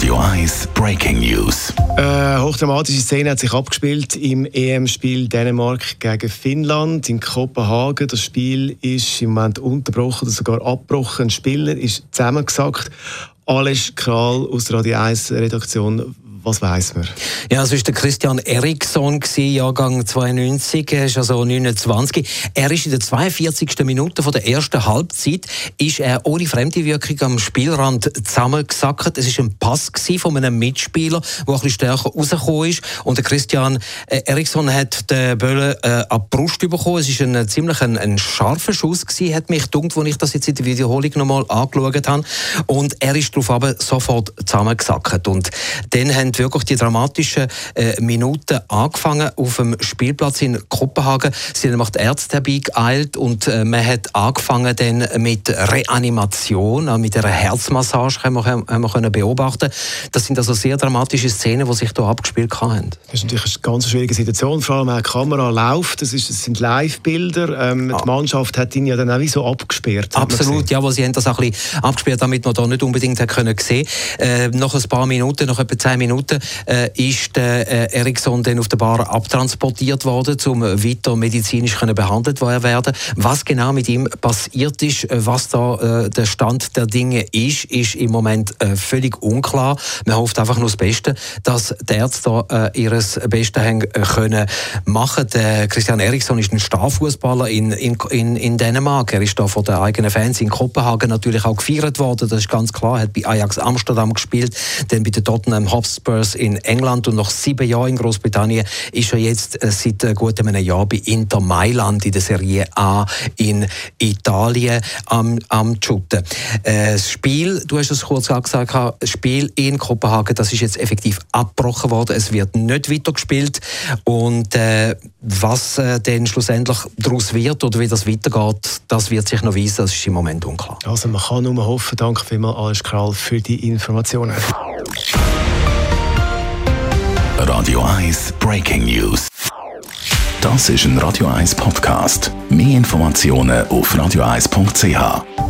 Radio 1 Breaking News. Äh, hochdramatische Szene hat sich abgespielt im EM-Spiel Dänemark gegen Finnland in Kopenhagen. Das Spiel ist im Moment unterbrochen oder sogar abgebrochen. Ein Spieler ist zusammengesackt. Alles Kral aus der Radio 1 Redaktion. Was weiß man? Ja, es war der Christian Eriksson, Jahrgang 92, er ist also 29. Er ist in der 42. Minute von der ersten Halbzeit ist er ohne fremde Wirkung am Spielrand zusammengesackt. Es war ein Pass von einem Mitspieler, der ein bisschen stärker rausgekommen ist. Und der Christian äh, Eriksson hat den Böllen äh, ab die Brust bekommen. Es war ein, ziemlich ein, ein scharfer Schuss gewesen, hat mich gedacht, als ich das jetzt in der Wiederholung nochmal angeschaut habe. Und er ist darauf aber sofort zusammengesackt. Und dann haben haben wirklich die dramatischen äh, Minuten angefangen auf dem Spielplatz in Kopenhagen. Sie haben die Ärzte herbeigeeilt und äh, man hat angefangen dann mit Reanimation, äh, mit einer Herzmassage haben wir, haben wir können beobachten. Das sind also sehr dramatische Szenen, die sich hier abgespielt haben. Das ist natürlich eine ganz schwierige Situation, vor allem wenn die Kamera läuft, das, ist, das sind Live-Bilder. Ähm, ah. Die Mannschaft hat ihn ja dann auch wie so abgesperrt. Absolut, ja, weil sie haben das auch ein bisschen abgesperrt, damit man da nicht unbedingt hat können sehen. Äh, nach ein paar Minuten, nach etwa zehn Minuten Minuten äh, ist der äh, Eriksson dann auf der Bar abtransportiert worden, um weiter medizinisch können behandelt werden. Was genau mit ihm passiert ist, äh, was da äh, der Stand der Dinge ist, ist im Moment äh, völlig unklar. Man hofft einfach nur das Beste, dass die Ärzte da äh, ihres Bestes haben äh, können machen. Der Christian Eriksson ist ein Starfußballer in, in, in, in Dänemark. Er ist da von den eigenen Fans in Kopenhagen natürlich auch gefeiert worden. Das ist ganz klar. Er hat bei Ajax Amsterdam gespielt, dann bei den Tottenham Hotspur Hotspurs in England und nach sieben Jahren in Großbritannien ist er jetzt äh, seit äh, gut einem Jahr bei Inter Mailand in der Serie A in Italien am, am Shooten. Äh, das Spiel, du hast es kurz gesagt, das Spiel in Kopenhagen, das ist jetzt effektiv abgebrochen worden. Es wird nicht weitergespielt und äh, was äh, denn schlussendlich daraus wird oder wie das weitergeht, das wird sich noch weisen. Das ist im Moment unklar. Also man kann nur hoffen. Danke vielmals, Alles Kral, für die Informationen. Radio 1 Breaking News. Das ist ein Radio 1 Podcast. Mehr Informationen auf radio1.ch.